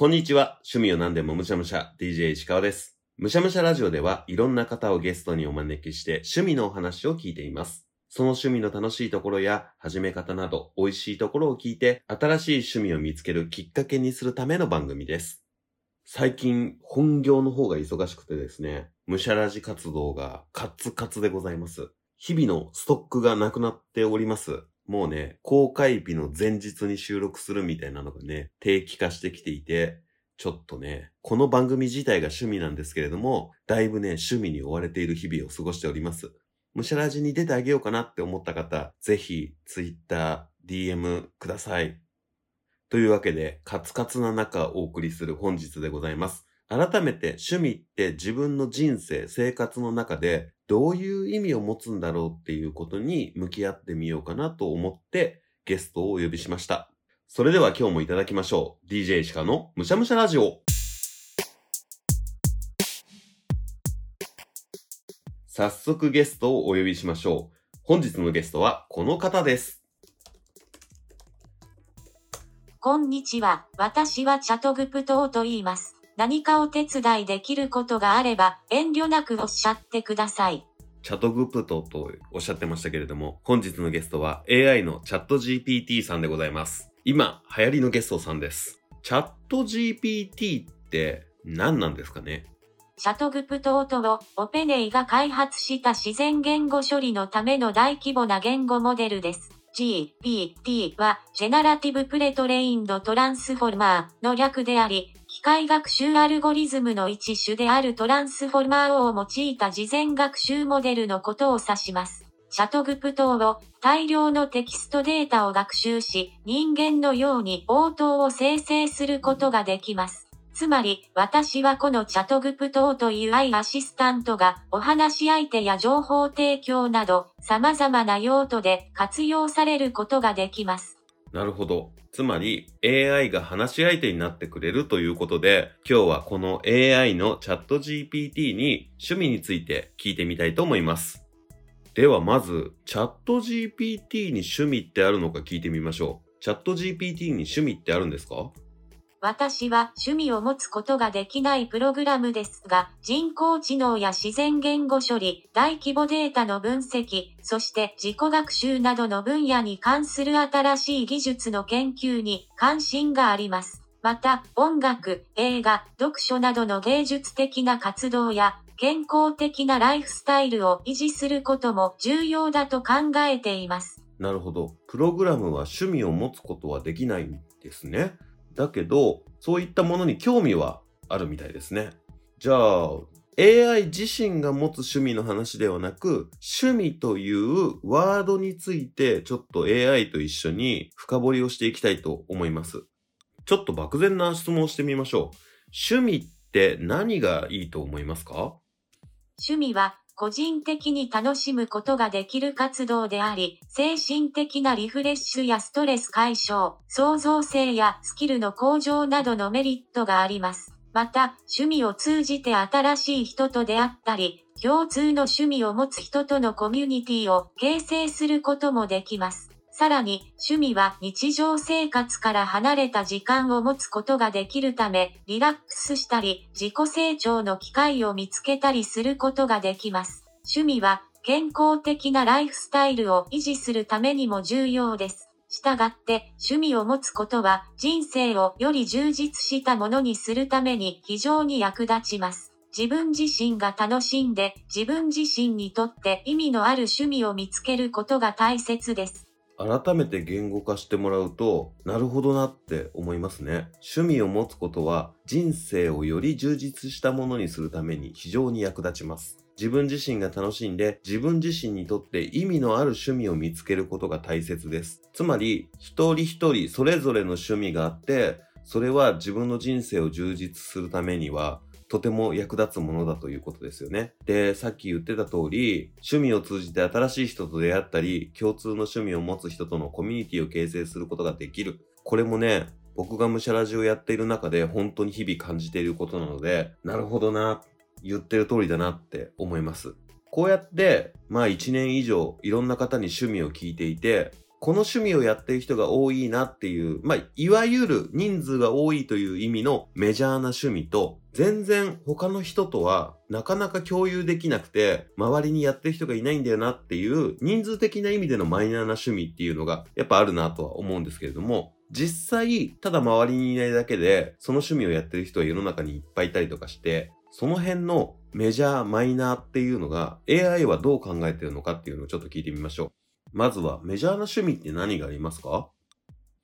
こんにちは。趣味を何でもむしゃむしゃ、DJ 石川です。むしゃむしゃラジオではいろんな方をゲストにお招きして趣味のお話を聞いています。その趣味の楽しいところや始め方など美味しいところを聞いて新しい趣味を見つけるきっかけにするための番組です。最近本業の方が忙しくてですね、むしゃラジ活動がカツカツでございます。日々のストックがなくなっております。もうね、公開日の前日に収録するみたいなのがね、定期化してきていて、ちょっとね、この番組自体が趣味なんですけれども、だいぶね、趣味に追われている日々を過ごしております。むしゃらじに出てあげようかなって思った方、ぜひ、ツイッター、DM ください。というわけで、カツカツな中お送りする本日でございます。改めて趣味って自分の人生、生活の中でどういう意味を持つんだろうっていうことに向き合ってみようかなと思ってゲストをお呼びしました。それでは今日もいただきましょう。DJ 石川のむしゃむしゃラジオ。早速ゲストをお呼びしましょう。本日のゲストはこの方です。こんにちは。私はチャトグプトーと言います。何かお手伝いできることがあれば、遠慮なくおっしゃってください。チャトグプトとおっしゃってましたけれども、本日のゲストは AI のチャット GPT さんでございます。今、流行りのゲストさんです。チャット GPT って何なんですかね？チャトグプトーとを、オペネイが開発した自然言語処理のための大規模な言語モデルです。GPT は、ジェナラティブプレトレインドトランスフォルマーの略であり、機械学習アルゴリズムの一種であるトランスフォルマーを用いた事前学習モデルのことを指します。チャトグプトを大量のテキストデータを学習し、人間のように応答を生成することができます。つまり、私はこのチャトグプトという愛アシスタントが、お話し相手や情報提供など、様々な用途で活用されることができます。なるほど。つまり AI が話し相手になってくれるということで、今日はこの AI のチャット GPT に趣味について聞いてみたいと思います。ではまず、チャット GPT に趣味ってあるのか聞いてみましょう。チャット GPT に趣味ってあるんですか？私は趣味を持つことができないプログラムですが、人工知能や自然言語処理、大規模データの分析、そして自己学習などの分野に関する新しい技術の研究に関心があります。また、音楽、映画、読書などの芸術的な活動や、健康的なライフスタイルを維持することも重要だと考えています。なるほど。プログラムは趣味を持つことはできないんですね。だけど、そういったものに興味はあるみたいですね。じゃあ、AI 自身が持つ趣味の話ではなく、趣味というワードについてちょっと AI と一緒に深掘りをしていきたいと思います。ちょっと漠然な質問をしてみましょう。趣味って何がいいと思いますか？趣味は個人的に楽しむことができる活動であり、精神的なリフレッシュやストレス解消、創造性やスキルの向上などのメリットがあります。また、趣味を通じて新しい人と出会ったり、共通の趣味を持つ人とのコミュニティを形成することもできます。さらに、趣味は日常生活から離れた時間を持つことができるため、リラックスしたり、自己成長の機会を見つけたりすることができます。趣味は健康的なライフスタイルを維持するためにも重要です。したがって、趣味を持つことは人生をより充実したものにするために非常に役立ちます。自分自身が楽しんで自分自身にとって意味のある趣味を見つけることが大切です。改めて言語化してもらうと、なるほどなって思いますね。趣味を持つことは人生をより充実したものにするために非常に役立ちます。自分自身が楽しんで自分自身にとって意味のある趣味を見つけることが大切です。つまり、一人一人それぞれの趣味があって、それは自分の人生を充実するためにはとても役立つものだということですよね。で、さっき言ってた通り、趣味を通じて新しい人と出会ったり、共通の趣味を持つ人とのコミュニティを形成することができる。これもね、僕がむしゃラジをやっている中で本当に日々感じていることなので、なるほどな、言ってる通りだなって思います。こうやって、まあ一年以上いろんな方に趣味を聞いていて、この趣味をやっている人が多いなっていう、まあ、いわゆる人数が多いという意味のメジャーな趣味と、全然他の人とはなかなか共有できなくて、周りにやってる人がいないんだよなっていう人数的な意味でのマイナーな趣味っていうのがやっぱあるなとは思うんですけれども、実際、ただ周りにいないだけで、その趣味をやってる人は世の中にいっぱいいたりとかして、その辺のメジャー、マイナーっていうのが AI はどう考えてるのかっていうのをちょっと聞いてみましょう。まずはメジャーな趣味って何がありますか？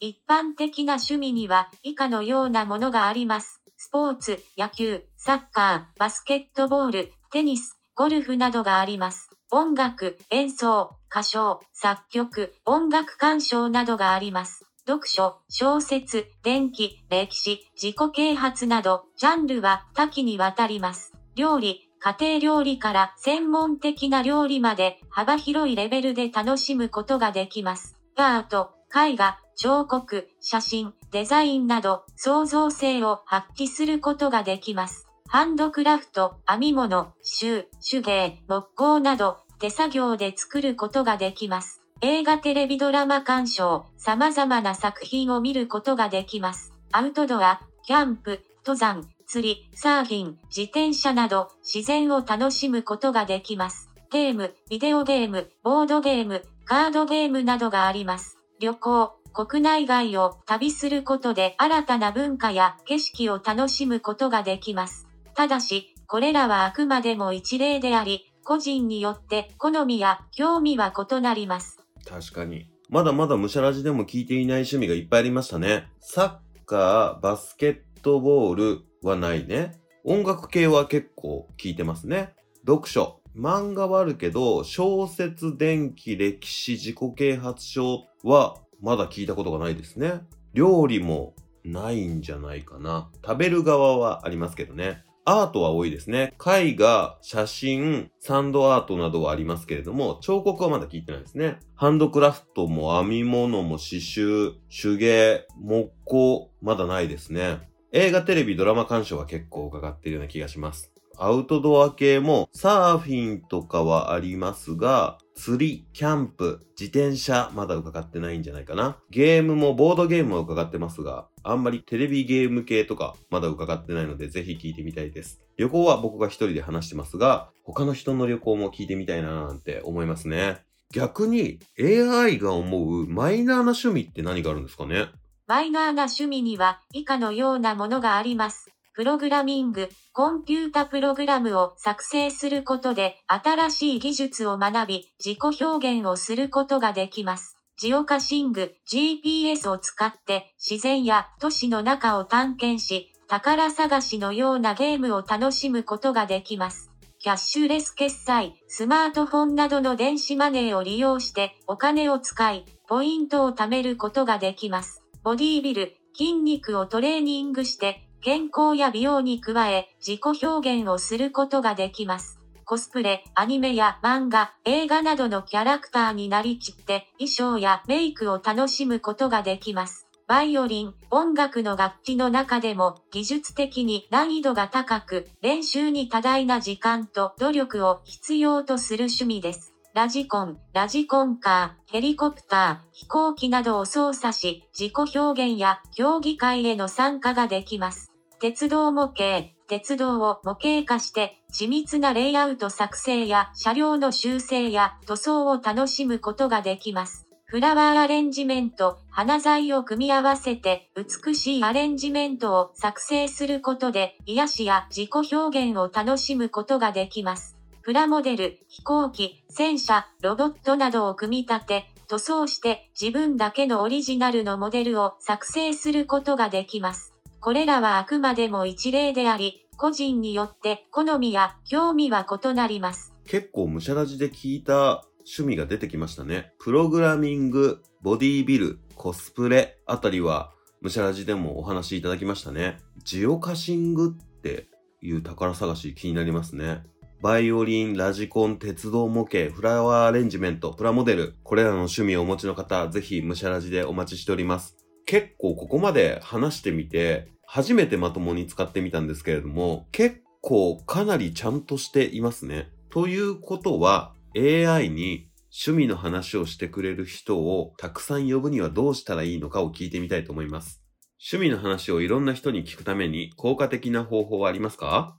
一般的な趣味には以下のようなものがあります。スポーツ、野球、サッカー、バスケットボール、テニス、ゴルフなどがあります。音楽、演奏、歌唱、作曲、音楽鑑賞などがあります。読書、小説、電気、歴史、自己啓発など、ジャンルは多岐にわたります。料理、家庭料理から専門的な料理まで幅広いレベルで楽しむことができます。アート、絵画、彫刻、写真、デザインなど創造性を発揮することができます。ハンドクラフト、編み物、収、手芸、木工など手作業で作ることができます。映画テレビドラマ鑑賞、様々な作品を見ることができます。アウトドア、キャンプ、登山、釣り、サーフィン、自転車など自然を楽しむことができます。ゲーム、ビデオゲーム、ボードゲーム、カードゲームなどがあります。旅行、国内外を旅することで新たな文化や景色を楽しむことができます。ただし、これらはあくまでも一例であり、個人によって好みや興味は異なります。確かに。まだまだムシャラジでも聞いていない趣味がいっぱいありましたね。サッカー、バスケットボール、はないね。音楽系は結構聞いてますね。読書。漫画はあるけど、小説、電気、歴史、自己啓発書はまだ聞いたことがないですね。料理もないんじゃないかな。食べる側はありますけどね。アートは多いですね。絵画、写真、サンドアートなどはありますけれども、彫刻はまだ聞いてないですね。ハンドクラフトも編み物も刺繍、手芸、木工、まだないですね。映画、テレビ、ドラマ鑑賞は結構伺っているような気がします。アウトドア系もサーフィンとかはありますが、釣り、キャンプ、自転車、まだ伺ってないんじゃないかな。ゲームも、ボードゲームは伺ってますが、あんまりテレビゲーム系とか、まだ伺ってないので、ぜひ聞いてみたいです。旅行は僕が一人で話してますが、他の人の旅行も聞いてみたいななんて思いますね。逆に、AI が思うマイナーな趣味って何があるんですかね？マイナーな趣味には以下のようなものがあります。プログラミング、コンピュータプログラムを作成することで新しい技術を学び、自己表現をすることができます。ジオカシング、GPS を使って自然や都市の中を探検し、宝探しのようなゲームを楽しむことができます。キャッシュレス決済、スマートフォンなどの電子マネーを利用してお金を使い、ポイントを貯めることができます。ボディービル、筋肉をトレーニングして、健康や美容に加え、自己表現をすることができます。コスプレ、アニメや漫画、映画などのキャラクターになりきって、衣装やメイクを楽しむことができます。バイオリン、音楽の楽器の中でも技術的に難易度が高く、練習に多大な時間と努力を必要とする趣味です。ラジコン、ラジコンカー、ヘリコプター、飛行機などを操作し、自己表現や競技会への参加ができます。鉄道模型、鉄道を模型化して、緻密なレイアウト作成や車両の修正や塗装を楽しむことができます。フラワーアレンジメント、花材を組み合わせて美しいアレンジメントを作成することで癒しや自己表現を楽しむことができます。プラモデル、飛行機、戦車、ロボットなどを組み立て、塗装して自分だけのオリジナルのモデルを作成することができます。これらはあくまでも一例であり、個人によって好みや興味は異なります。結構むしゃらじで聞いた趣味が出てきましたね。プログラミング、ボディービル、コスプレあたりはむしゃらじでもお話いただきましたね。ジオカシングっていう宝探し気になりますね。バイオリン、ラジコン、鉄道模型、フラワーアレンジメント、プラモデル、これらの趣味をお持ちの方、ぜひむしゃらじでお待ちしております。結構ここまで話してみて、初めてまともに使ってみたんですけれども、結構かなりちゃんとしていますね。ということは、AI に趣味の話をしてくれる人をたくさん呼ぶにはどうしたらいいのかを聞いてみたいと思います。趣味の話をいろんな人に聞くために効果的な方法はありますか？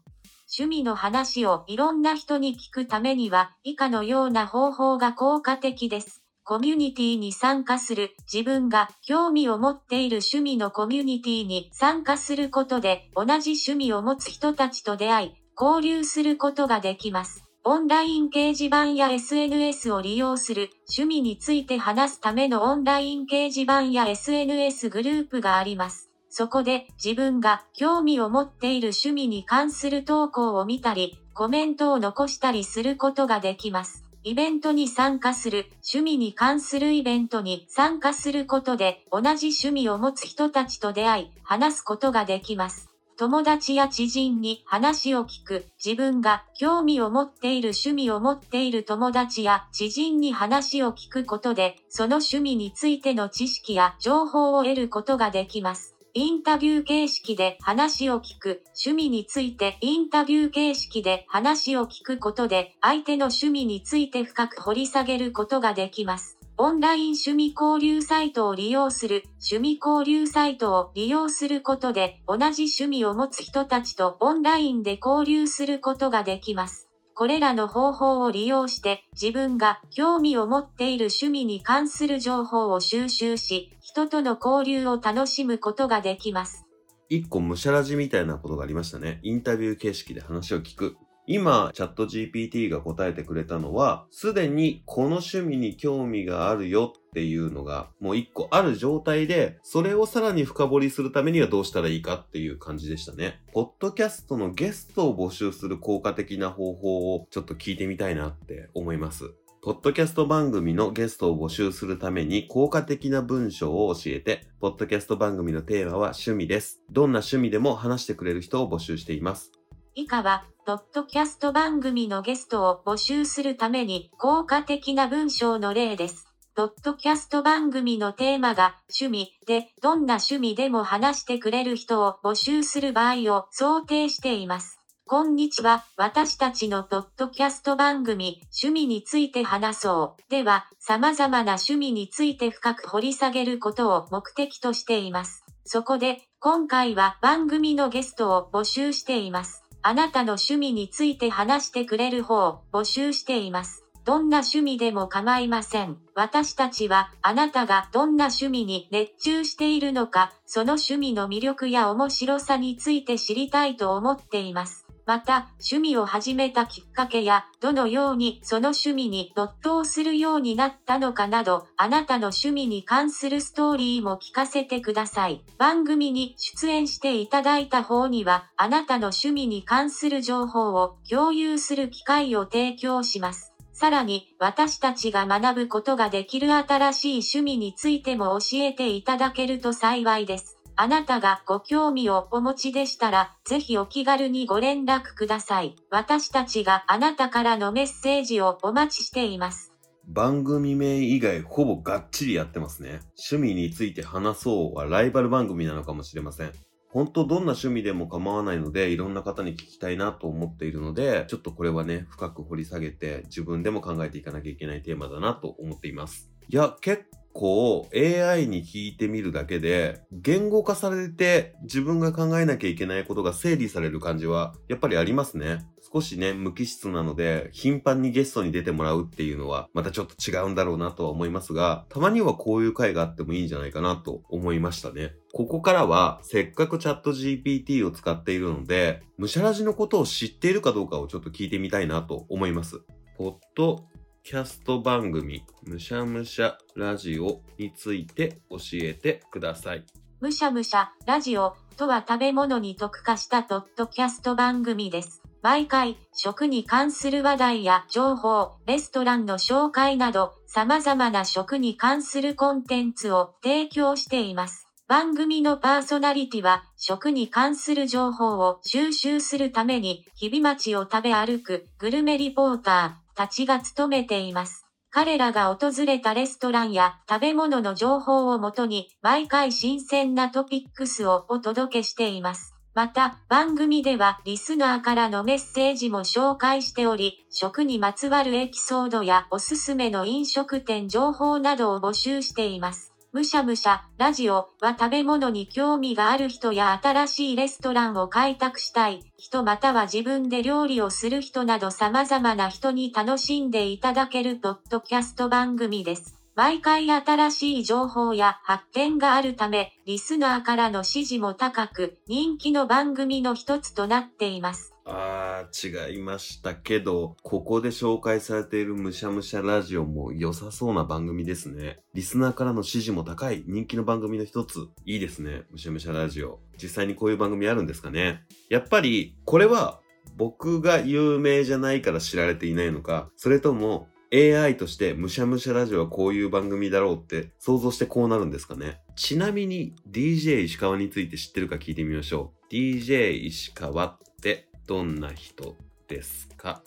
趣味の話をいろんな人に聞くためには以下のような方法が効果的です。コミュニティに参加する、自分が興味を持っている趣味のコミュニティに参加することで、同じ趣味を持つ人たちと出会い、交流することができます。オンライン掲示板や SNS を利用する、趣味について話すためのオンライン掲示板や SNS グループがあります。そこで自分が興味を持っている趣味に関する投稿を見たり、コメントを残したりすることができます。イベントに参加する、趣味に関するイベントに参加することで、同じ趣味を持つ人たちと出会い、話すことができます。友達や知人に話を聞く、自分が興味を持っている趣味を持っている友達や知人に話を聞くことで、その趣味についての知識や情報を得ることができます。インタビュー形式で話を聞く、趣味についてインタビュー形式で話を聞くことで、相手の趣味について深く掘り下げることができます。オンライン趣味交流サイトを利用する、趣味交流サイトを利用することで、同じ趣味を持つ人たちとオンラインで交流することができます。これらの方法を利用して自分が興味を持っている趣味に関する情報を収集し、人との交流を楽しむことができます。一個むしゃらじみたいなことがありましたね。インタビュー形式で話を聞く。今、チャット GPT が答えてくれたのは、すでにこの趣味に興味があるよっていうのが、もう一個ある状態で、それをさらに深掘りするためにはどうしたらいいかっていう感じでしたね。ポッドキャストのゲストを募集する効果的な方法をちょっと聞いてみたいなって思います。ポッドキャスト番組のゲストを募集するために効果的な文章を教えて、ポッドキャスト番組のテーマは趣味です。どんな趣味でも話してくれる人を募集しています。以下は、ポッドキャスト番組のゲストを募集するために効果的な文章の例です。ポッドキャスト番組のテーマが趣味で、どんな趣味でも話してくれる人を募集する場合を想定しています。こんにちは。私たちのポッドキャスト番組、趣味について話そう。では、様々な趣味について深く掘り下げることを目的としています。そこで、今回は番組のゲストを募集しています。あなたの趣味について話してくれる方を募集しています。どんな趣味でも構いません。私たちはあなたがどんな趣味に熱中しているのか、その趣味の魅力や面白さについて知りたいと思っています。また、趣味を始めたきっかけや、どのようにその趣味に没頭するようになったのかなど、あなたの趣味に関するストーリーも聞かせてください。番組に出演していただいた方には、あなたの趣味に関する情報を共有する機会を提供します。さらに、私たちが学ぶことができる新しい趣味についても教えていただけると幸いです。あなたがご興味をお持ちでしたら、ぜひお気軽にご連絡ください。私たちがあなたからのメッセージをお待ちしています。番組名以外ほぼがっちりやってますね。趣味について話そうはライバル番組なのかもしれません。本当どんな趣味でも構わないので、いろんな方に聞きたいなと思っているので、ちょっとこれはね、深く掘り下げて、自分でも考えていかなきゃいけないテーマだなと思っています。いや、結構 AI に聞いてみるだけで、言語化されて自分が考えなきゃいけないことが整理される感じは、やっぱりありますね。少しね、無機質なので、頻繁にゲストに出てもらうっていうのは、またちょっと違うんだろうなとは思いますが、たまにはこういう回があってもいいんじゃないかなと思いましたね。ここからは、せっかくチャット GPT を使っているので、むしゃらじのことを知っているかどうかをちょっと聞いてみたいなと思います。ポッドキャスト番組、むしゃむしゃラジオについて教えてください。むしゃむしゃラジオとは食べ物に特化したポッドキャスト番組です。毎回、食に関する話題や情報、レストランの紹介など、様々な食に関するコンテンツを提供しています。番組のパーソナリティは、食に関する情報を収集するために、日々町を食べ歩くグルメリポーターたちが務めています。彼らが訪れたレストランや食べ物の情報をもとに、毎回新鮮なトピックスをお届けしています。また、番組ではリスナーからのメッセージも紹介しており、食にまつわるエピソードやおすすめの飲食店情報などを募集しています。むしゃむしゃ、ラジオは食べ物に興味がある人や新しいレストランを開拓したい人または自分で料理をする人など様々な人に楽しんでいただけるポッドキャスト番組です。毎回新しい情報や発見があるため、リスナーからの支持も高く、人気の番組の一つとなっています。あー、違いましたけど、ここで紹介されているむしゃむしゃラジオも良さそうな番組ですね。リスナーからの支持も高い人気の番組の一つ。いいですね。むしゃむしゃラジオ。実際にこういう番組あるんですかね。やっぱり、これは僕が有名じゃないから知られていないのか、それとも AI としてむしゃむしゃラジオはこういう番組だろうって想像してこうなるんですかね。ちなみに DJ 石川について知ってるか聞いてみましょう。DJ 石川ってどんな人ですか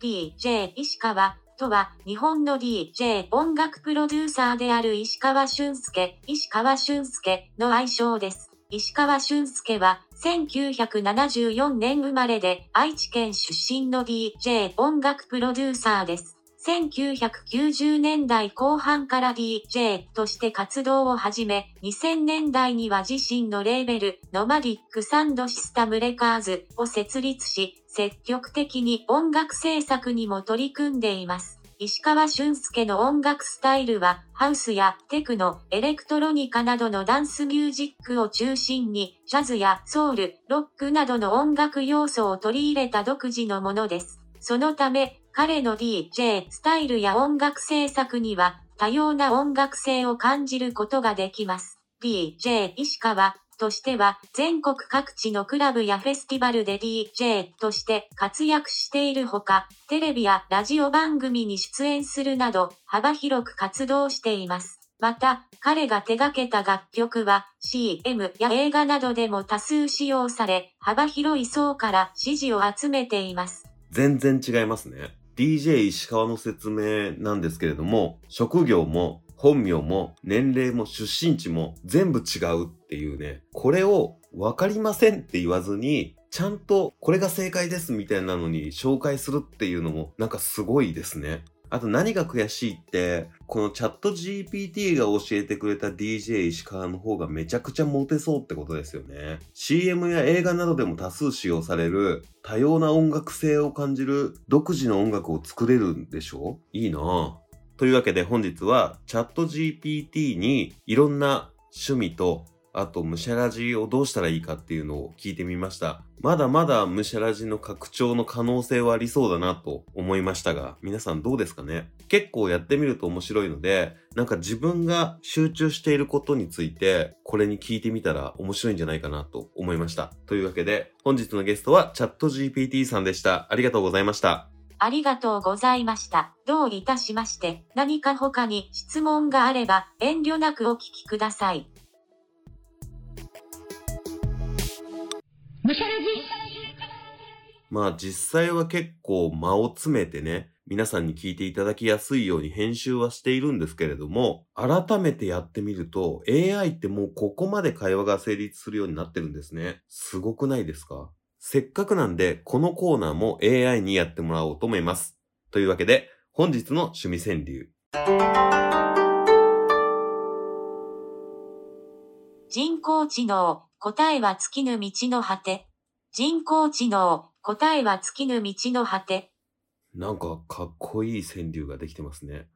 ?DJ 石川とは日本の DJ 音楽プロデューサーである石川俊介、石川俊介の愛称です。石川俊介は1974年生まれで愛知県出身の DJ 音楽プロデューサーです。1990年代後半から DJ として活動を始め、2000年代には自身のレーベル、ノマディックサンドシスタムレカーズを設立し、積極的に音楽制作にも取り組んでいます。石川俊介の音楽スタイルは、ハウスやテクノ、エレクトロニカなどのダンスミュージックを中心に、ジャズやソウル、ロックなどの音楽要素を取り入れた独自のものです。そのため、彼の DJ スタイルや音楽制作には多様な音楽性を感じることができます。DJ 石川としては全国各地のクラブやフェスティバルで DJ として活躍しているほか、テレビやラジオ番組に出演するなど幅広く活動しています。また、彼が手掛けた楽曲は CM や映画などでも多数使用され、幅広い層から支持を集めています。全然違いますね。DJ 石川の説明なんですけれども、職業も本名も年齢も出身地も全部違うっていうね、これをわかりませんって言わずに、ちゃんとこれが正解ですみたいなのに紹介するっていうのもなんかすごいですね。あと何が悔しいって、このチャット GPT が教えてくれた DJ 石川の方がめちゃくちゃモテそうってことですよね。CM や映画などでも多数使用される多様な音楽性を感じる独自の音楽を作れるんでしょ？いいなぁ。というわけで本日はチャット GPT にいろんな趣味とあと、むしゃらじをどうしたらいいかっていうのを聞いてみました。まだまだむしゃらじの拡張の可能性はありそうだなと思いましたが、皆さんどうですかね？結構やってみると面白いので、なんか自分が集中していることについて、これに聞いてみたら面白いんじゃないかなと思いました。というわけで、本日のゲストはチャット GPT さんでした。ありがとうございました。ありがとうございました。どういたしまして、何か他に質問があれば遠慮なくお聞きください。むしゃらじまあ実際は結構間を詰めてね、皆さんに聞いていただきやすいように編集はしているんですけれども、改めてやってみると AI ってもうここまで会話が成立するようになってるんですね。すごくないですか？せっかくなんで、このコーナーも AI にやってもらおうと思います。というわけで、本日の趣味川柳。人工知能答えは尽きぬ道の果て。人工知能、答えは尽きぬ道の果て。なんかかっこいい川柳ができてますね。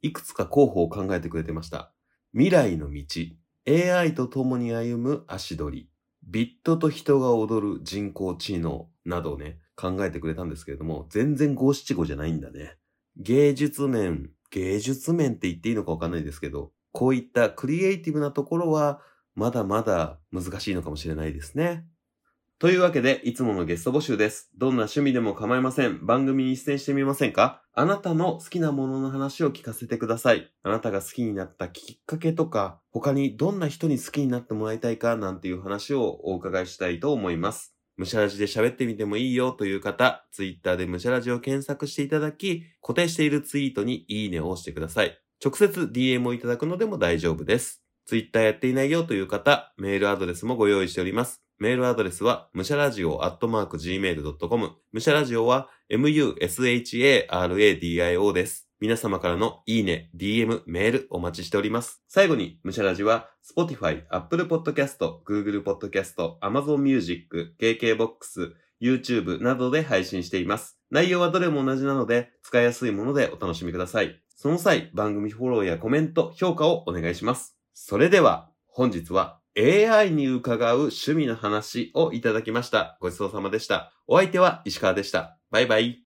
いくつか候補を考えてくれてました。未来の道、AI と共に歩む足取り、ビットと人が踊る人工知能などをね、考えてくれたんですけれども、全然五七五じゃないんだね。芸術面、芸術面って言っていいのかわかんないですけど、こういったクリエイティブなところはまだまだ難しいのかもしれないですね。というわけで、いつものゲスト募集です。どんな趣味でも構いません。番組に出演してみませんか？あなたの好きなものの話を聞かせてください。あなたが好きになったきっかけとか、他にどんな人に好きになってもらいたいかなんていう話をお伺いしたいと思います。むしゃらじで喋ってみてもいいよという方、ツイッターでむしゃらじを検索していただき、固定しているツイートにいいねを押してください。直接 DM をいただくのでも大丈夫です。ツイッターやっていないよという方、メールアドレスもご用意しております。メールアドレスは、むしゃらじおアットマーク gmail.com。むしゃらじおは、musharadio です。皆様からのいいね、DM、メールお待ちしております。最後に、むしゃらじは、Spotify、Apple Podcast、Google Podcast、Amazon Music、KKBOX、YouTube などで配信しています。内容はどれも同じなので、使いやすいものでお楽しみください。その際、番組フォローやコメント、評価をお願いします。それでは、本日は AI に伺う趣味の話をいただきました。ごちそうさまでした。お相手は石川でした。バイバイ。